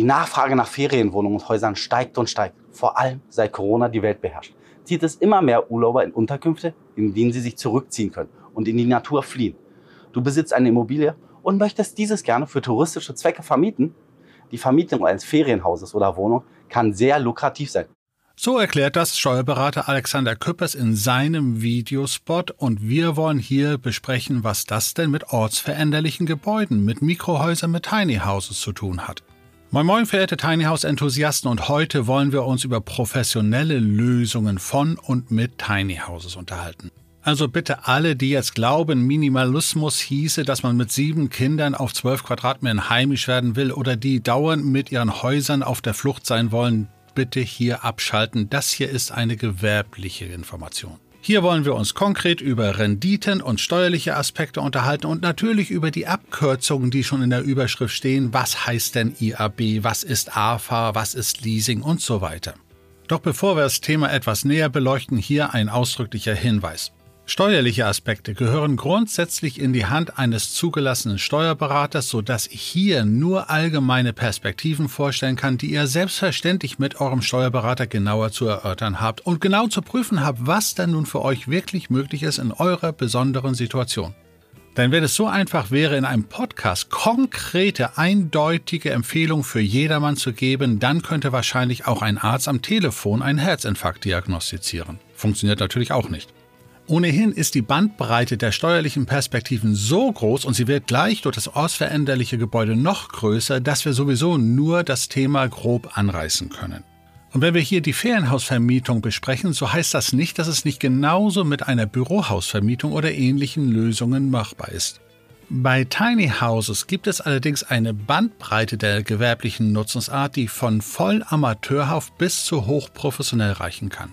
Die Nachfrage nach Ferienwohnungen und Häusern steigt und steigt, vor allem seit Corona die Welt beherrscht. Zieht es immer mehr Urlauber in Unterkünfte, in denen sie sich zurückziehen können und in die Natur fliehen. Du besitzt eine Immobilie und möchtest dieses gerne für touristische Zwecke vermieten? Die Vermietung eines Ferienhauses oder Wohnung kann sehr lukrativ sein. So erklärt das Steuerberater Alexander Küppers in seinem Videospot und wir wollen hier besprechen, was das denn mit ortsveränderlichen Gebäuden, mit Mikrohäusern, mit Tiny Houses zu tun hat. Moin Moin, verehrte Tiny House Enthusiasten und heute wollen wir uns über professionelle Lösungen von und mit Tiny Houses unterhalten. Also bitte alle, die jetzt glauben, Minimalismus hieße, dass man mit sieben Kindern auf zwölf Quadratmetern heimisch werden will oder die dauernd mit ihren Häusern auf der Flucht sein wollen, bitte hier abschalten. Das hier ist eine gewerbliche Information. Hier wollen wir uns konkret über Renditen und steuerliche Aspekte unterhalten und natürlich über die Abkürzungen, die schon in der Überschrift stehen. Was heißt denn IAB? Was ist AFA? Was ist Leasing und so weiter. Doch bevor wir das Thema etwas näher beleuchten, hier ein ausdrücklicher Hinweis. Steuerliche Aspekte gehören grundsätzlich in die Hand eines zugelassenen Steuerberaters, sodass ich hier nur allgemeine Perspektiven vorstellen kann, die ihr selbstverständlich mit eurem Steuerberater genauer zu erörtern habt und genau zu prüfen habt, was denn nun für euch wirklich möglich ist in eurer besonderen Situation. Denn wenn es so einfach wäre, in einem Podcast konkrete, eindeutige Empfehlungen für jedermann zu geben, dann könnte wahrscheinlich auch ein Arzt am Telefon einen Herzinfarkt diagnostizieren. Funktioniert natürlich auch nicht. Ohnehin ist die Bandbreite der steuerlichen Perspektiven so groß und sie wird gleich durch das ortsveränderliche Gebäude noch größer, dass wir sowieso nur das Thema grob anreißen können. Und wenn wir hier die Ferienhausvermietung besprechen, so heißt das nicht, dass es nicht genauso mit einer Bürohausvermietung oder ähnlichen Lösungen machbar ist. Bei Tiny Houses gibt es allerdings eine Bandbreite der gewerblichen Nutzungsart, die von voll amateurhaft bis zu hochprofessionell reichen kann.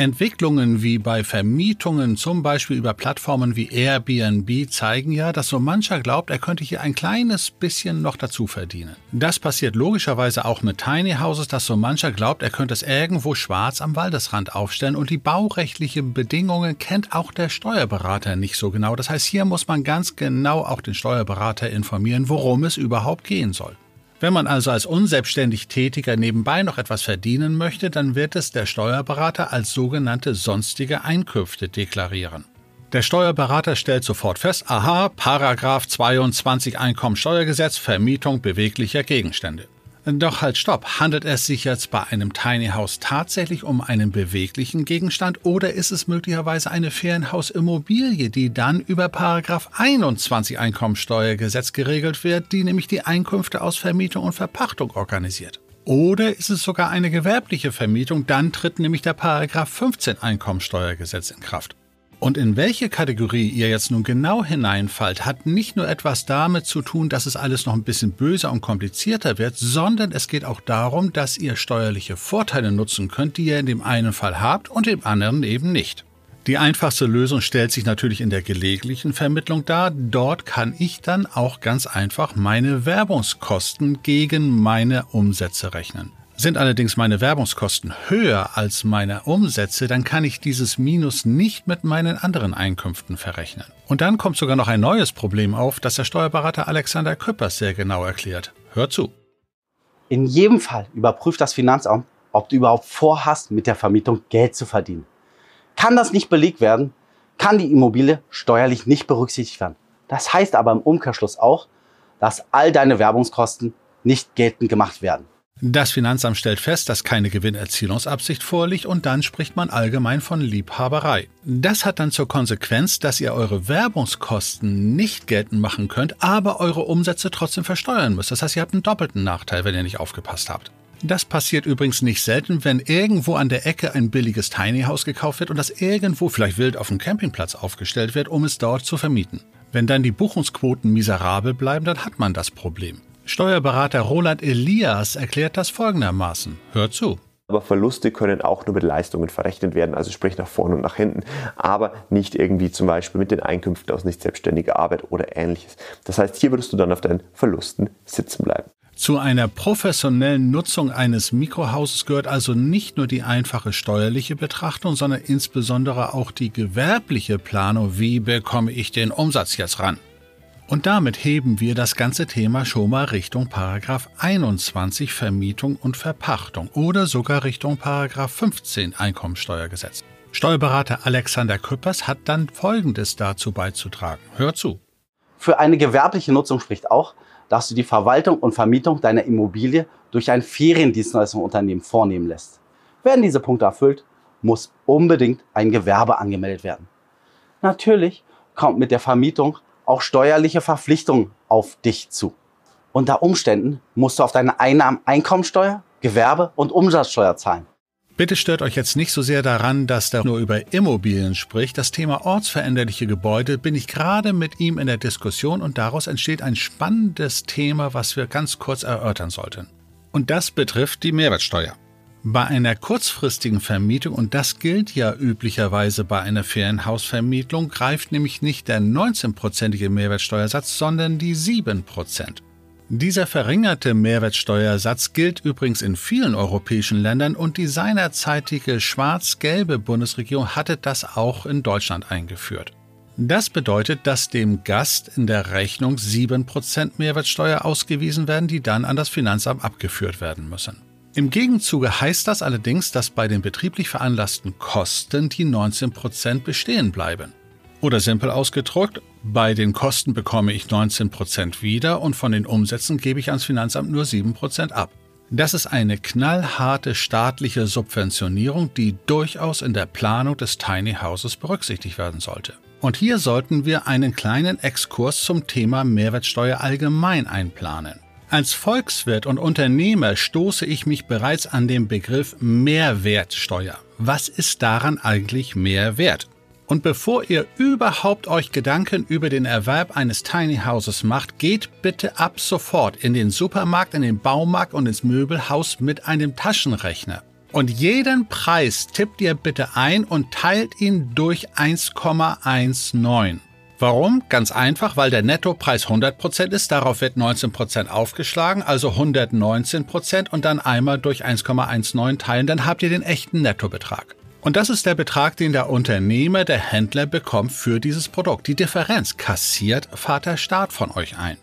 Entwicklungen wie bei Vermietungen, zum Beispiel über Plattformen wie Airbnb, zeigen ja, dass so mancher glaubt, er könnte hier ein kleines bisschen noch dazu verdienen. Das passiert logischerweise auch mit Tiny Houses, dass so mancher glaubt, er könnte es irgendwo schwarz am Waldesrand aufstellen und die baurechtlichen Bedingungen kennt auch der Steuerberater nicht so genau. Das heißt, hier muss man ganz genau auch den Steuerberater informieren, worum es überhaupt gehen soll. Wenn man also als unselbstständig Tätiger nebenbei noch etwas verdienen möchte, dann wird es der Steuerberater als sogenannte sonstige Einkünfte deklarieren. Der Steuerberater stellt sofort fest, aha, Paragraph 22 Einkommensteuergesetz, Vermietung beweglicher Gegenstände. Doch halt stopp, handelt es sich jetzt bei einem Tiny House tatsächlich um einen beweglichen Gegenstand oder ist es möglicherweise eine Ferienhausimmobilie, die dann über Paragraph 21 Einkommensteuergesetz geregelt wird, die nämlich die Einkünfte aus Vermietung und Verpachtung organisiert? Oder ist es sogar eine gewerbliche Vermietung, dann tritt nämlich der Paragraph 15 Einkommensteuergesetz in Kraft. Und in welche Kategorie ihr jetzt nun genau hineinfallt, hat nicht nur etwas damit zu tun, dass es alles noch ein bisschen böser und komplizierter wird, sondern es geht auch darum, dass ihr steuerliche Vorteile nutzen könnt, die ihr in dem einen Fall habt und im anderen eben nicht. Die einfachste Lösung stellt sich natürlich in der gelegentlichen Vermittlung dar. Dort kann ich dann auch ganz einfach meine Werbungskosten gegen meine Umsätze rechnen. Sind allerdings meine Werbungskosten höher als meine Umsätze, dann kann ich dieses Minus nicht mit meinen anderen Einkünften verrechnen. Und dann kommt sogar noch ein neues Problem auf, das der Steuerberater Alexander Küppers sehr genau erklärt. Hört zu. In jedem Fall überprüft das Finanzamt, ob du überhaupt vorhast, mit der Vermietung Geld zu verdienen. Kann das nicht belegt werden, kann die Immobilie steuerlich nicht berücksichtigt werden. Das heißt aber im Umkehrschluss auch, dass all deine Werbungskosten nicht geltend gemacht werden. Das Finanzamt stellt fest, dass keine Gewinnerzielungsabsicht vorliegt und dann spricht man allgemein von Liebhaberei. Das hat dann zur Konsequenz, dass ihr eure Werbungskosten nicht geltend machen könnt, aber eure Umsätze trotzdem versteuern müsst. Das heißt, ihr habt einen doppelten Nachteil, wenn ihr nicht aufgepasst habt. Das passiert übrigens nicht selten, wenn irgendwo an der Ecke ein billiges Tiny House gekauft wird und das irgendwo vielleicht wild auf dem Campingplatz aufgestellt wird, um es dort zu vermieten. Wenn dann die Buchungsquoten miserabel bleiben, dann hat man das Problem. Steuerberater Roland Elias erklärt das folgendermaßen. Hört zu. Aber Verluste können auch nur mit Leistungen verrechnet werden, also sprich nach vorne und nach hinten, aber nicht irgendwie zum Beispiel mit den Einkünften aus nicht selbstständiger Arbeit oder ähnliches. Das heißt, hier würdest du dann auf deinen Verlusten sitzen bleiben. Zu einer professionellen Nutzung eines Mikrohauses gehört also nicht nur die einfache steuerliche Betrachtung, sondern insbesondere auch die gewerbliche Planung. Wie bekomme ich den Umsatz jetzt ran? Und damit heben wir das ganze Thema schon mal Richtung Paragraph 21 Vermietung und Verpachtung oder sogar Richtung Paragraph 15 Einkommensteuergesetz. Steuerberater Alexander Küppers hat dann Folgendes dazu beizutragen. Hör zu. Für eine gewerbliche Nutzung spricht auch, dass du die Verwaltung und Vermietung deiner Immobilie durch ein Feriendienstleistungsunternehmen vornehmen lässt. Werden diese Punkte erfüllt, muss unbedingt ein Gewerbe angemeldet werden. Natürlich kommt mit der Vermietung auch steuerliche Verpflichtungen auf dich zu. Unter Umständen musst du auf deine Einnahmen Einkommensteuer, Gewerbe und Umsatzsteuer zahlen. Bitte stört euch jetzt nicht so sehr daran, dass er nur über Immobilien spricht. Das Thema ortsveränderliche Gebäude bin ich gerade mit ihm in der Diskussion und daraus entsteht ein spannendes Thema, was wir ganz kurz erörtern sollten. Und das betrifft die Mehrwertsteuer. Bei einer kurzfristigen Vermietung, und das gilt ja üblicherweise bei einer Ferienhausvermietung, greift nämlich nicht der 19-prozentige Mehrwertsteuersatz, sondern die 7 Prozent. Dieser verringerte Mehrwertsteuersatz gilt übrigens in vielen europäischen Ländern und die seinerzeitige schwarz-gelbe Bundesregierung hatte das auch in Deutschland eingeführt. Das bedeutet, dass dem Gast in der Rechnung 7% Mehrwertsteuer ausgewiesen werden, die dann an das Finanzamt abgeführt werden müssen. Im Gegenzuge heißt das allerdings, dass bei den betrieblich veranlassten Kosten die 19% bestehen bleiben. Oder simpel ausgedrückt, bei den Kosten bekomme ich 19% wieder und von den Umsätzen gebe ich ans Finanzamt nur 7% ab. Das ist eine knallharte staatliche Subventionierung, die durchaus in der Planung des Tiny Houses berücksichtigt werden sollte. Und hier sollten wir einen kleinen Exkurs zum Thema Mehrwertsteuer allgemein einplanen. Als Volkswirt und Unternehmer stoße ich mich bereits an den Begriff Mehrwertsteuer. Was ist daran eigentlich mehr wert? Und bevor ihr überhaupt euch Gedanken über den Erwerb eines Tiny Houses macht, geht bitte ab sofort in den Supermarkt, in den Baumarkt und ins Möbelhaus mit einem Taschenrechner. Und jeden Preis tippt ihr bitte ein und teilt ihn durch 1,19. Warum? Ganz einfach, weil der Nettopreis 100% ist, darauf wird 19% aufgeschlagen, also 119% und dann einmal durch 1,19 teilen, dann habt ihr den echten Nettobetrag. Und das ist der Betrag, den der Unternehmer, der Händler bekommt für dieses Produkt. Die Differenz kassiert Vater Staat von euch ein.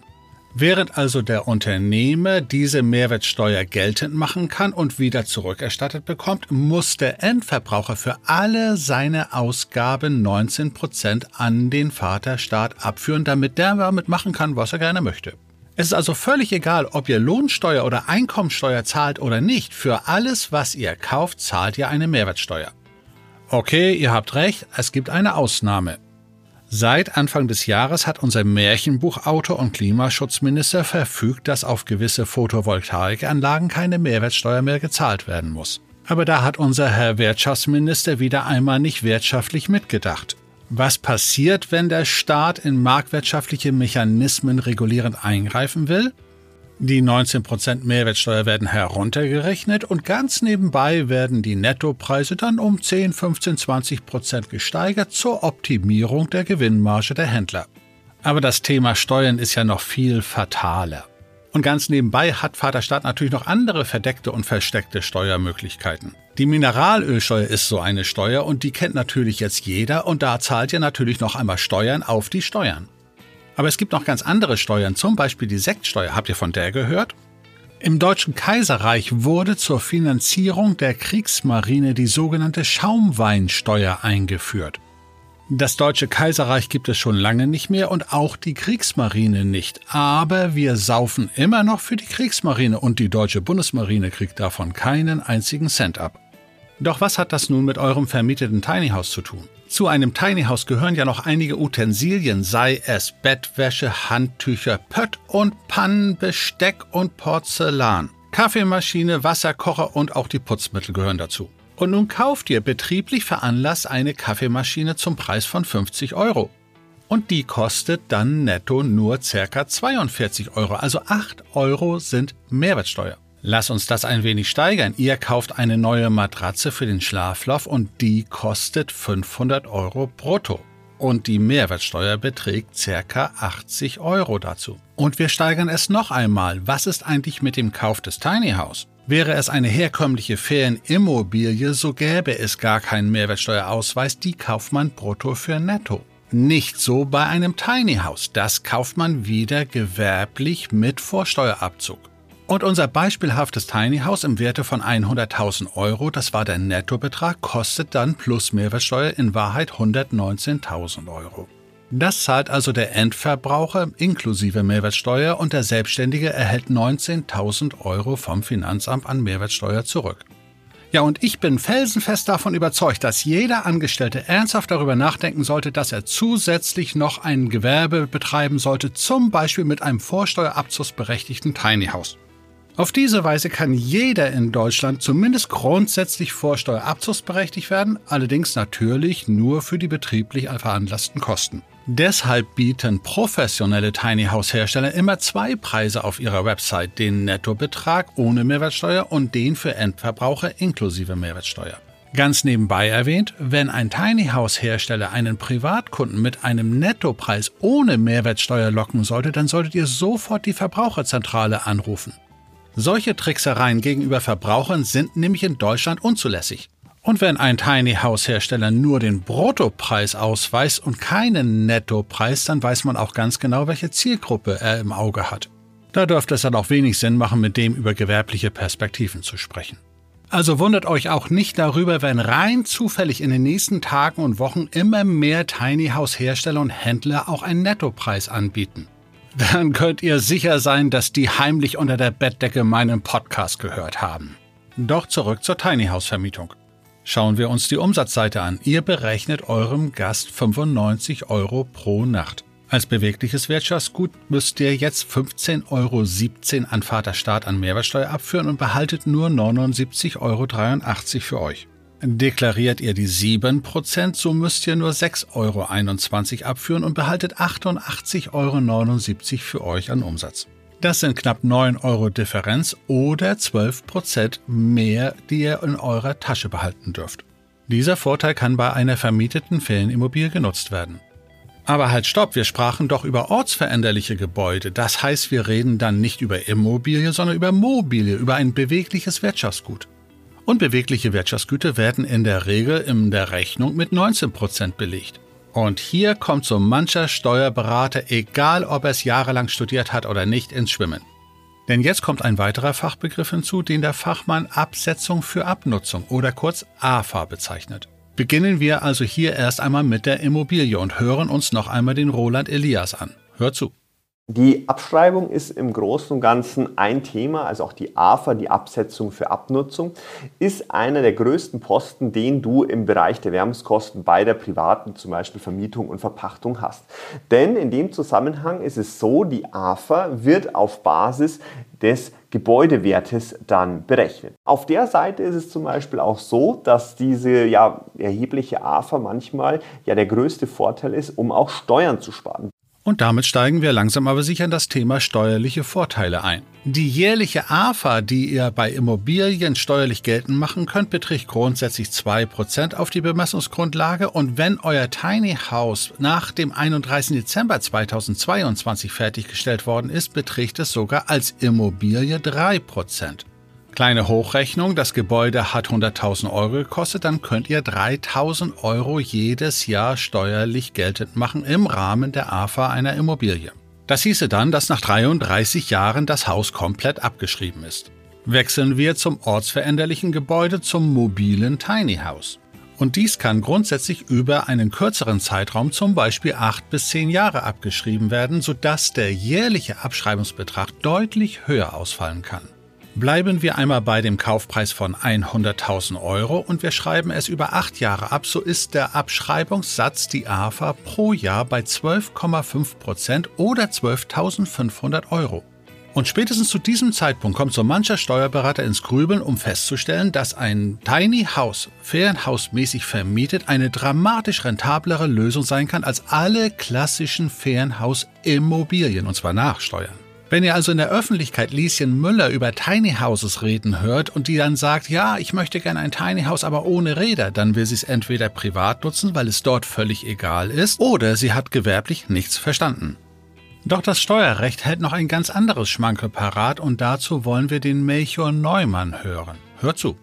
Während also der Unternehmer diese Mehrwertsteuer geltend machen kann und wieder zurückerstattet bekommt, muss der Endverbraucher für alle seine Ausgaben 19% an den Vaterstaat abführen, damit der damit machen kann, was er gerne möchte. Es ist also völlig egal, ob ihr Lohnsteuer oder Einkommensteuer zahlt oder nicht. Für alles, was ihr kauft, zahlt ihr eine Mehrwertsteuer. Okay, ihr habt recht, es gibt eine Ausnahme. Seit Anfang des Jahres hat unser Märchenbuchautor und Klimaschutzminister verfügt, dass auf gewisse Photovoltaikanlagen keine Mehrwertsteuer mehr gezahlt werden muss. Aber da hat unser Herr Wirtschaftsminister wieder einmal nicht wirtschaftlich mitgedacht. Was passiert, wenn der Staat in marktwirtschaftliche Mechanismen regulierend eingreifen will? Die 19% Mehrwertsteuer werden heruntergerechnet und ganz nebenbei werden die Nettopreise dann um 10, 15, 20% gesteigert zur Optimierung der Gewinnmarge der Händler. Aber das Thema Steuern ist ja noch viel fataler. Und ganz nebenbei hat Vaterstaat natürlich noch andere verdeckte und versteckte Steuermöglichkeiten. Die Mineralölsteuer ist so eine Steuer und die kennt natürlich jetzt jeder und da zahlt ihr natürlich noch einmal Steuern auf die Steuern. Aber es gibt noch ganz andere Steuern, zum Beispiel die Sektsteuer. Habt ihr von der gehört? Im Deutschen Kaiserreich wurde zur Finanzierung der Kriegsmarine die sogenannte Schaumweinsteuer eingeführt. Das Deutsche Kaiserreich gibt es schon lange nicht mehr und auch die Kriegsmarine nicht. Aber wir saufen immer noch für die Kriegsmarine und die deutsche Bundesmarine kriegt davon keinen einzigen Cent ab. Doch was hat das nun mit eurem vermieteten Tiny House zu tun? Zu einem Tiny House gehören ja noch einige Utensilien, sei es Bettwäsche, Handtücher, Pött und Pannen, Besteck und Porzellan. Kaffeemaschine, Wasserkocher und auch die Putzmittel gehören dazu. Und nun kauft ihr betrieblich veranlasst eine Kaffeemaschine zum Preis von 50 Euro. Und die kostet dann netto nur ca. 42 Euro, also 8 Euro sind Mehrwertsteuer. Lass uns das ein wenig steigern. Ihr kauft eine neue Matratze für den Schlafloch und die kostet 500 Euro brutto. Und die Mehrwertsteuer beträgt ca. 80 Euro dazu. Und wir steigern es noch einmal. Was ist eigentlich mit dem Kauf des Tiny House? Wäre es eine herkömmliche Ferienimmobilie, so gäbe es gar keinen Mehrwertsteuerausweis, die kauft man brutto für netto. Nicht so bei einem Tiny House, das kauft man wieder gewerblich mit Vorsteuerabzug. Und unser beispielhaftes Tiny House im Werte von 100.000 Euro, das war der Nettobetrag, kostet dann plus Mehrwertsteuer in Wahrheit 119.000 Euro. Das zahlt also der Endverbraucher inklusive Mehrwertsteuer und der Selbstständige erhält 19.000 Euro vom Finanzamt an Mehrwertsteuer zurück. Ja, und ich bin felsenfest davon überzeugt, dass jeder Angestellte ernsthaft darüber nachdenken sollte, dass er zusätzlich noch ein Gewerbe betreiben sollte, zum Beispiel mit einem vorsteuerabzugsberechtigten Tiny House. Auf diese Weise kann jeder in Deutschland zumindest grundsätzlich vorsteuerabzugsberechtigt werden, allerdings natürlich nur für die betrieblich veranlassten Kosten. Deshalb bieten professionelle Tiny House Hersteller immer zwei Preise auf ihrer Website, den Nettobetrag ohne Mehrwertsteuer und den für Endverbraucher inklusive Mehrwertsteuer. Ganz nebenbei erwähnt, wenn ein Tiny House Hersteller einen Privatkunden mit einem Nettopreis ohne Mehrwertsteuer locken sollte, dann solltet ihr sofort die Verbraucherzentrale anrufen. Solche Tricksereien gegenüber Verbrauchern sind nämlich in Deutschland unzulässig. Und wenn ein Tiny House Hersteller nur den Bruttopreis ausweist und keinen Nettopreis, dann weiß man auch ganz genau, welche Zielgruppe er im Auge hat. Da dürfte es dann auch wenig Sinn machen, mit dem über gewerbliche Perspektiven zu sprechen. Also wundert euch auch nicht darüber, wenn rein zufällig in den nächsten Tagen und Wochen immer mehr Tiny House Hersteller und Händler auch einen Nettopreis anbieten. Dann könnt ihr sicher sein, dass die heimlich unter der Bettdecke meinen Podcast gehört haben. Doch zurück zur Tiny House Vermietung. Schauen wir uns die Umsatzseite an. Ihr berechnet eurem Gast 95 Euro pro Nacht. Als bewegliches Wirtschaftsgut müsst ihr jetzt 15,17 Euro an Vaterstaat an Mehrwertsteuer abführen und behaltet nur 79,83 Euro für euch. Deklariert ihr die 7%, so müsst ihr nur 6,21 Euro abführen und behaltet 88,79 Euro für euch an Umsatz. Das sind knapp 9 Euro Differenz oder 12% mehr, die ihr in eurer Tasche behalten dürft. Dieser Vorteil kann bei einer vermieteten Ferienimmobilie genutzt werden. Aber halt stopp, wir sprachen doch über ortsveränderliche Gebäude. Das heißt, wir reden dann nicht über Immobilie, sondern über Mobilie, über ein bewegliches Wirtschaftsgut. Und bewegliche Wirtschaftsgüter werden in der Regel in der Rechnung mit 19% belegt. Und hier kommt so mancher Steuerberater, egal ob er es jahrelang studiert hat oder nicht, ins Schwimmen. Denn jetzt kommt ein weiterer Fachbegriff hinzu, den der Fachmann Absetzung für Abnutzung oder kurz AFA bezeichnet. Beginnen wir also hier erst einmal mit der Immobilie und hören uns noch einmal den Roland Elias an. Hör zu. Die Abschreibung ist im Großen und Ganzen ein Thema, also auch die AFA, die Absetzung für Abnutzung, ist einer der größten Posten, den du im Bereich der Wärmungskosten bei der privaten, zum Beispiel Vermietung und Verpachtung hast. Denn in dem Zusammenhang ist es so, die AFA wird auf Basis des Gebäudewertes dann berechnet. Auf der Seite ist es zum Beispiel auch so, dass diese ja, erhebliche AFA manchmal ja der größte Vorteil ist, um auch Steuern zu sparen. Und damit steigen wir langsam aber sicher in das Thema steuerliche Vorteile ein. Die jährliche AFA, die ihr bei Immobilien steuerlich geltend machen könnt, beträgt grundsätzlich 2% auf die Bemessungsgrundlage und wenn euer Tiny House nach dem 31. Dezember 2022 fertiggestellt worden ist, beträgt es sogar als Immobilie 3%. Kleine Hochrechnung, das Gebäude hat 100.000 Euro gekostet, dann könnt ihr 3.000 Euro jedes Jahr steuerlich geltend machen im Rahmen der AFA einer Immobilie. Das hieße dann, dass nach 33 Jahren das Haus komplett abgeschrieben ist. Wechseln wir zum ortsveränderlichen Gebäude zum mobilen Tiny House. Und dies kann grundsätzlich über einen kürzeren Zeitraum, zum Beispiel 8 bis 10 Jahre, abgeschrieben werden, sodass der jährliche Abschreibungsbetrag deutlich höher ausfallen kann. Bleiben wir einmal bei dem Kaufpreis von 100.000 Euro und wir schreiben es über acht Jahre ab, so ist der Abschreibungssatz die AFA pro Jahr bei 12,5 Prozent oder 12.500 Euro. Und spätestens zu diesem Zeitpunkt kommt so mancher Steuerberater ins Grübeln, um festzustellen, dass ein Tiny House, Ferienhausmäßig vermietet, eine dramatisch rentablere Lösung sein kann als alle klassischen Ferienhausimmobilien, und zwar nach Steuern. Wenn ihr also in der Öffentlichkeit Lieschen Müller über Tiny Houses reden hört und die dann sagt, ja, ich möchte gerne ein Tiny House, aber ohne Räder, dann will sie es entweder privat nutzen, weil es dort völlig egal ist, oder sie hat gewerblich nichts verstanden. Doch das Steuerrecht hält noch ein ganz anderes Schmanke parat und dazu wollen wir den Melchior Neumann hören. Hört zu.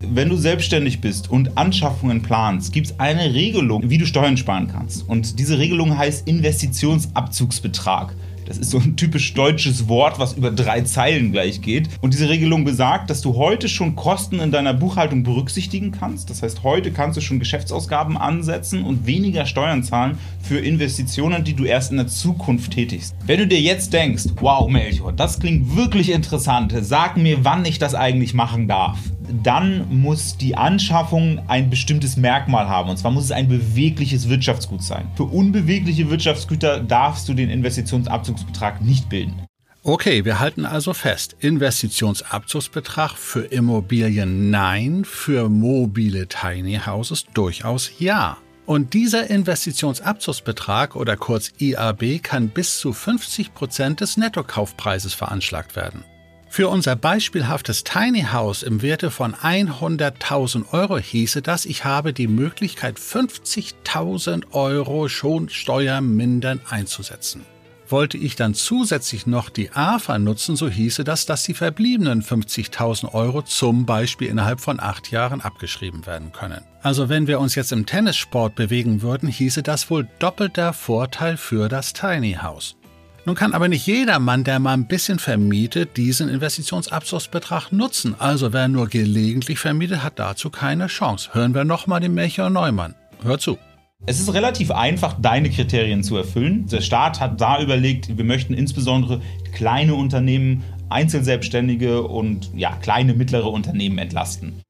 Wenn du selbstständig bist und Anschaffungen planst, gibt es eine Regelung, wie du Steuern sparen kannst. Und diese Regelung heißt Investitionsabzugsbetrag. Das ist so ein typisch deutsches Wort, was über drei Zeilen gleich geht. Und diese Regelung besagt, dass du heute schon Kosten in deiner Buchhaltung berücksichtigen kannst. Das heißt, heute kannst du schon Geschäftsausgaben ansetzen und weniger Steuern zahlen für Investitionen, die du erst in der Zukunft tätigst. Wenn du dir jetzt denkst, wow, Melchior, das klingt wirklich interessant, sag mir, wann ich das eigentlich machen darf dann muss die Anschaffung ein bestimmtes Merkmal haben. Und zwar muss es ein bewegliches Wirtschaftsgut sein. Für unbewegliche Wirtschaftsgüter darfst du den Investitionsabzugsbetrag nicht bilden. Okay, wir halten also fest, Investitionsabzugsbetrag für Immobilien nein, für mobile Tiny Houses durchaus ja. Und dieser Investitionsabzugsbetrag oder kurz IAB kann bis zu 50 Prozent des Nettokaufpreises veranschlagt werden. Für unser beispielhaftes Tiny House im Werte von 100.000 Euro hieße das, ich habe die Möglichkeit, 50.000 Euro schon steuermindernd einzusetzen. Wollte ich dann zusätzlich noch die AFA nutzen, so hieße das, dass die verbliebenen 50.000 Euro zum Beispiel innerhalb von acht Jahren abgeschrieben werden können. Also wenn wir uns jetzt im Tennissport bewegen würden, hieße das wohl doppelter Vorteil für das Tiny House. Nun kann aber nicht jeder Mann, der mal ein bisschen vermietet, diesen Investitionsabschlussbetrag nutzen. Also wer nur gelegentlich vermietet, hat dazu keine Chance. Hören wir nochmal den Melchior Neumann. Hör zu. Es ist relativ einfach, deine Kriterien zu erfüllen. Der Staat hat da überlegt, wir möchten insbesondere kleine Unternehmen, Einzelselbstständige und ja, kleine, mittlere Unternehmen entlasten.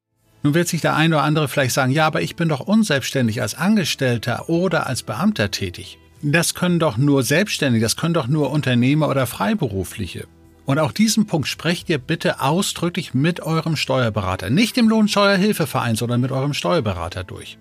Nun wird sich der eine oder andere vielleicht sagen, ja, aber ich bin doch unselbstständig als Angestellter oder als Beamter tätig. Das können doch nur Selbstständige, das können doch nur Unternehmer oder Freiberufliche. Und auch diesen Punkt sprecht ihr bitte ausdrücklich mit eurem Steuerberater, nicht im Lohnsteuerhilfeverein, sondern mit eurem Steuerberater durch.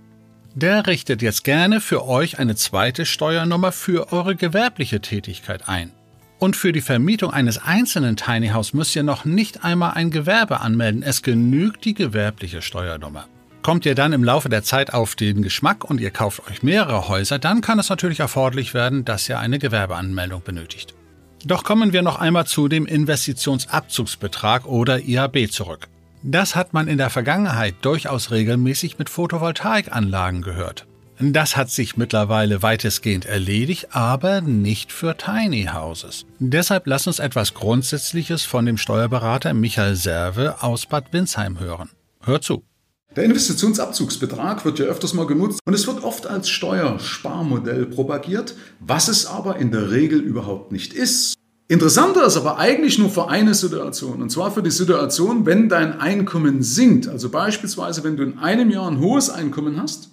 Der richtet jetzt gerne für euch eine zweite Steuernummer für eure gewerbliche Tätigkeit ein. Und für die Vermietung eines einzelnen Tiny House müsst ihr noch nicht einmal ein Gewerbe anmelden. Es genügt die gewerbliche Steuernummer. Kommt ihr dann im Laufe der Zeit auf den Geschmack und ihr kauft euch mehrere Häuser, dann kann es natürlich erforderlich werden, dass ihr eine Gewerbeanmeldung benötigt. Doch kommen wir noch einmal zu dem Investitionsabzugsbetrag oder IAB zurück. Das hat man in der Vergangenheit durchaus regelmäßig mit Photovoltaikanlagen gehört. Das hat sich mittlerweile weitestgehend erledigt, aber nicht für Tiny Houses. Deshalb lasst uns etwas Grundsätzliches von dem Steuerberater Michael Serve aus Bad Windsheim hören. Hört zu. Der Investitionsabzugsbetrag wird ja öfters mal genutzt und es wird oft als Steuersparmodell propagiert, was es aber in der Regel überhaupt nicht ist. Interessanter ist aber eigentlich nur für eine Situation, und zwar für die Situation, wenn dein Einkommen sinkt. Also beispielsweise, wenn du in einem Jahr ein hohes Einkommen hast,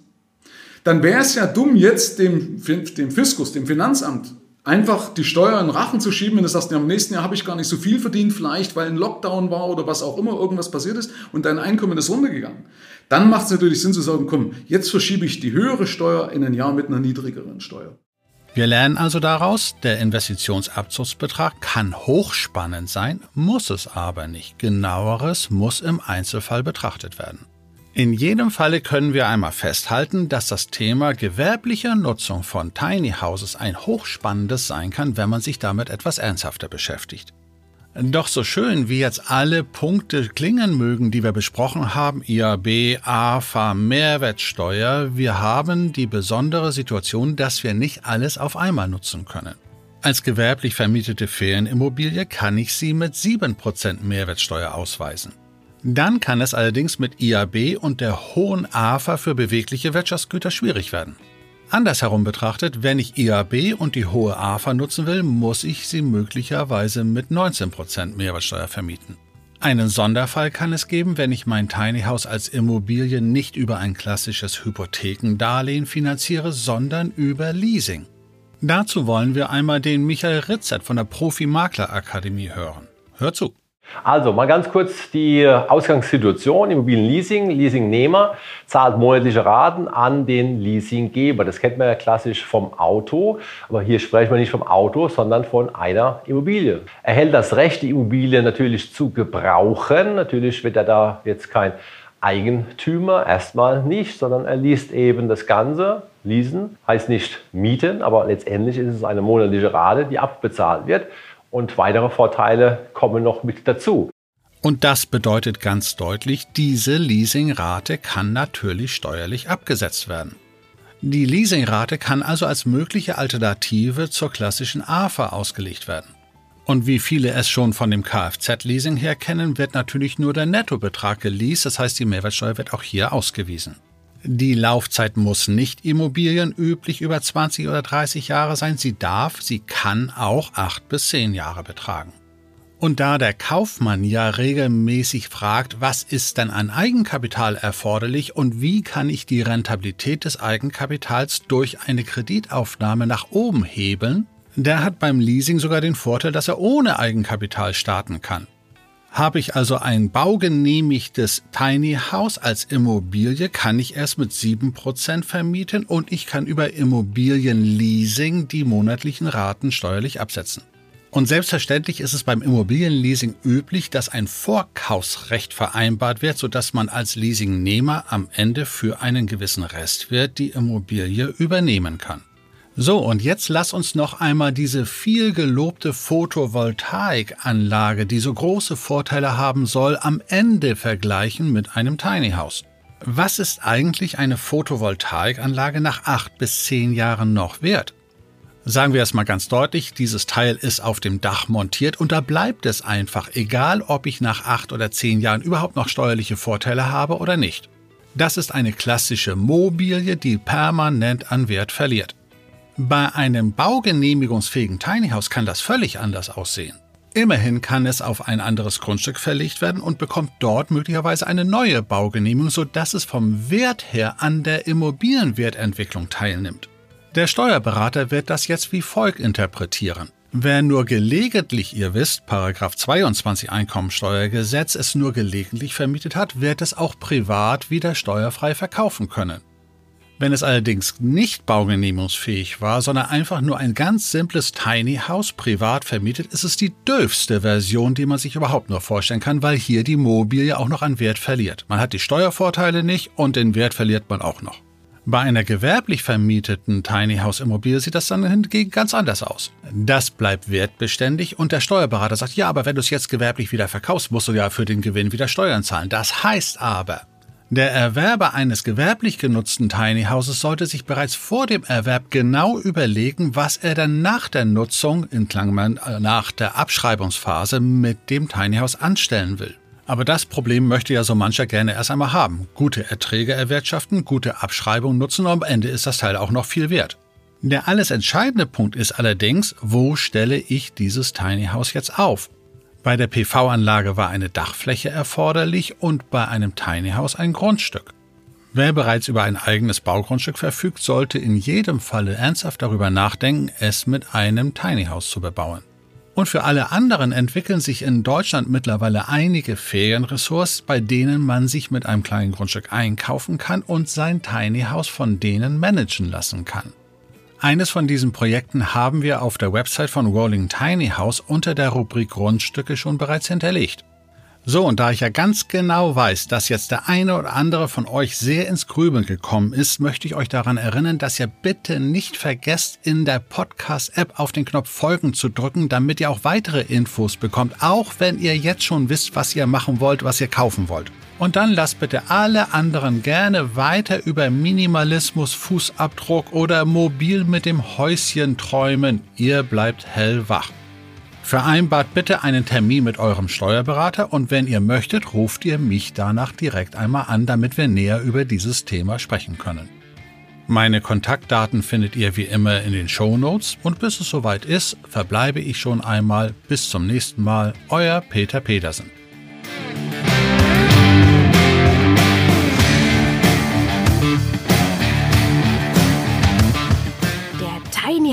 dann wäre es ja dumm, jetzt dem, dem Fiskus, dem Finanzamt, einfach die Steuer in Rachen zu schieben, wenn du sagst, ja, im nächsten Jahr habe ich gar nicht so viel verdient, vielleicht weil ein Lockdown war oder was auch immer, irgendwas passiert ist und dein Einkommen ist runtergegangen. Dann macht es natürlich Sinn zu sagen, komm, jetzt verschiebe ich die höhere Steuer in ein Jahr mit einer niedrigeren Steuer. Wir lernen also daraus, der Investitionsabzugsbetrag kann hochspannend sein, muss es aber nicht. Genaueres muss im Einzelfall betrachtet werden. In jedem Falle können wir einmal festhalten, dass das Thema gewerbliche Nutzung von Tiny Houses ein hochspannendes sein kann, wenn man sich damit etwas ernsthafter beschäftigt. Doch so schön wie jetzt alle Punkte klingen mögen, die wir besprochen haben, IAB, AFA, Mehrwertsteuer, wir haben die besondere Situation, dass wir nicht alles auf einmal nutzen können. Als gewerblich vermietete Ferienimmobilie kann ich sie mit 7% Mehrwertsteuer ausweisen. Dann kann es allerdings mit IAB und der hohen AFA für bewegliche Wirtschaftsgüter schwierig werden. Andersherum betrachtet, wenn ich IAB und die hohe AFA nutzen will, muss ich sie möglicherweise mit 19% Mehrwertsteuer vermieten. Einen Sonderfall kann es geben, wenn ich mein Tiny House als Immobilie nicht über ein klassisches Hypothekendarlehen finanziere, sondern über Leasing. Dazu wollen wir einmal den Michael Ritzert von der Profi-Makler-Akademie hören. Hör zu. Also mal ganz kurz die Ausgangssituation. Immobilienleasing. Leasingnehmer zahlt monatliche Raten an den Leasinggeber. Das kennt man ja klassisch vom Auto. Aber hier sprechen wir nicht vom Auto, sondern von einer Immobilie. Er hält das Recht, die Immobilie natürlich zu gebrauchen. Natürlich wird er da jetzt kein Eigentümer, erstmal nicht, sondern er liest eben das Ganze. Leasen heißt nicht mieten, aber letztendlich ist es eine monatliche Rate, die abbezahlt wird und weitere Vorteile kommen noch mit dazu. Und das bedeutet ganz deutlich, diese Leasingrate kann natürlich steuerlich abgesetzt werden. Die Leasingrate kann also als mögliche Alternative zur klassischen AFA ausgelegt werden. Und wie viele es schon von dem Kfz-Leasing her kennen, wird natürlich nur der Nettobetrag geleast, das heißt die Mehrwertsteuer wird auch hier ausgewiesen. Die Laufzeit muss nicht immobilienüblich über 20 oder 30 Jahre sein. Sie darf, sie kann auch 8 bis 10 Jahre betragen. Und da der Kaufmann ja regelmäßig fragt, was ist denn an Eigenkapital erforderlich und wie kann ich die Rentabilität des Eigenkapitals durch eine Kreditaufnahme nach oben hebeln, der hat beim Leasing sogar den Vorteil, dass er ohne Eigenkapital starten kann. Habe ich also ein baugenehmigtes Tiny House als Immobilie, kann ich erst mit 7% vermieten und ich kann über Immobilienleasing die monatlichen Raten steuerlich absetzen. Und selbstverständlich ist es beim Immobilienleasing üblich, dass ein Vorkaufsrecht vereinbart wird, sodass man als Leasingnehmer am Ende für einen gewissen Restwert die Immobilie übernehmen kann. So, und jetzt lass uns noch einmal diese viel gelobte Photovoltaikanlage, die so große Vorteile haben soll, am Ende vergleichen mit einem Tiny House. Was ist eigentlich eine Photovoltaikanlage nach acht bis zehn Jahren noch wert? Sagen wir es mal ganz deutlich, dieses Teil ist auf dem Dach montiert und da bleibt es einfach, egal ob ich nach acht oder zehn Jahren überhaupt noch steuerliche Vorteile habe oder nicht. Das ist eine klassische Mobilie, die permanent an Wert verliert. Bei einem baugenehmigungsfähigen Tiny House kann das völlig anders aussehen. Immerhin kann es auf ein anderes Grundstück verlegt werden und bekommt dort möglicherweise eine neue Baugenehmigung, sodass es vom Wert her an der Immobilienwertentwicklung teilnimmt. Der Steuerberater wird das jetzt wie folgt interpretieren. Wer nur gelegentlich, ihr wisst, 22 Einkommensteuergesetz es nur gelegentlich vermietet hat, wird es auch privat wieder steuerfrei verkaufen können. Wenn es allerdings nicht baugenehmigungsfähig war, sondern einfach nur ein ganz simples Tiny House privat vermietet, ist es die dürfste Version, die man sich überhaupt nur vorstellen kann, weil hier die Mobilie auch noch an Wert verliert. Man hat die Steuervorteile nicht und den Wert verliert man auch noch. Bei einer gewerblich vermieteten Tiny House Immobilie sieht das dann hingegen ganz anders aus. Das bleibt wertbeständig und der Steuerberater sagt, ja, aber wenn du es jetzt gewerblich wieder verkaufst, musst du ja für den Gewinn wieder Steuern zahlen. Das heißt aber, der Erwerber eines gewerblich genutzten Tiny Houses sollte sich bereits vor dem Erwerb genau überlegen, was er dann nach der Nutzung, in Klammern äh, nach der Abschreibungsphase, mit dem Tiny House anstellen will. Aber das Problem möchte ja so mancher gerne erst einmal haben. Gute Erträge erwirtschaften, gute Abschreibung nutzen und am Ende ist das Teil auch noch viel wert. Der alles entscheidende Punkt ist allerdings, wo stelle ich dieses Tiny House jetzt auf? Bei der PV-Anlage war eine Dachfläche erforderlich und bei einem Tiny House ein Grundstück. Wer bereits über ein eigenes Baugrundstück verfügt, sollte in jedem Falle ernsthaft darüber nachdenken, es mit einem Tiny House zu bebauen. Und für alle anderen entwickeln sich in Deutschland mittlerweile einige Ferienressorts, bei denen man sich mit einem kleinen Grundstück einkaufen kann und sein Tiny House von denen managen lassen kann. Eines von diesen Projekten haben wir auf der Website von Rolling Tiny House unter der Rubrik Grundstücke schon bereits hinterlegt. So, und da ich ja ganz genau weiß, dass jetzt der eine oder andere von euch sehr ins Grübeln gekommen ist, möchte ich euch daran erinnern, dass ihr bitte nicht vergesst, in der Podcast-App auf den Knopf Folgen zu drücken, damit ihr auch weitere Infos bekommt, auch wenn ihr jetzt schon wisst, was ihr machen wollt, was ihr kaufen wollt. Und dann lasst bitte alle anderen gerne weiter über Minimalismus, Fußabdruck oder mobil mit dem Häuschen träumen. Ihr bleibt hellwach. Vereinbart bitte einen Termin mit eurem Steuerberater und wenn ihr möchtet, ruft ihr mich danach direkt einmal an, damit wir näher über dieses Thema sprechen können. Meine Kontaktdaten findet ihr wie immer in den Show Notes und bis es soweit ist, verbleibe ich schon einmal. Bis zum nächsten Mal, euer Peter Petersen.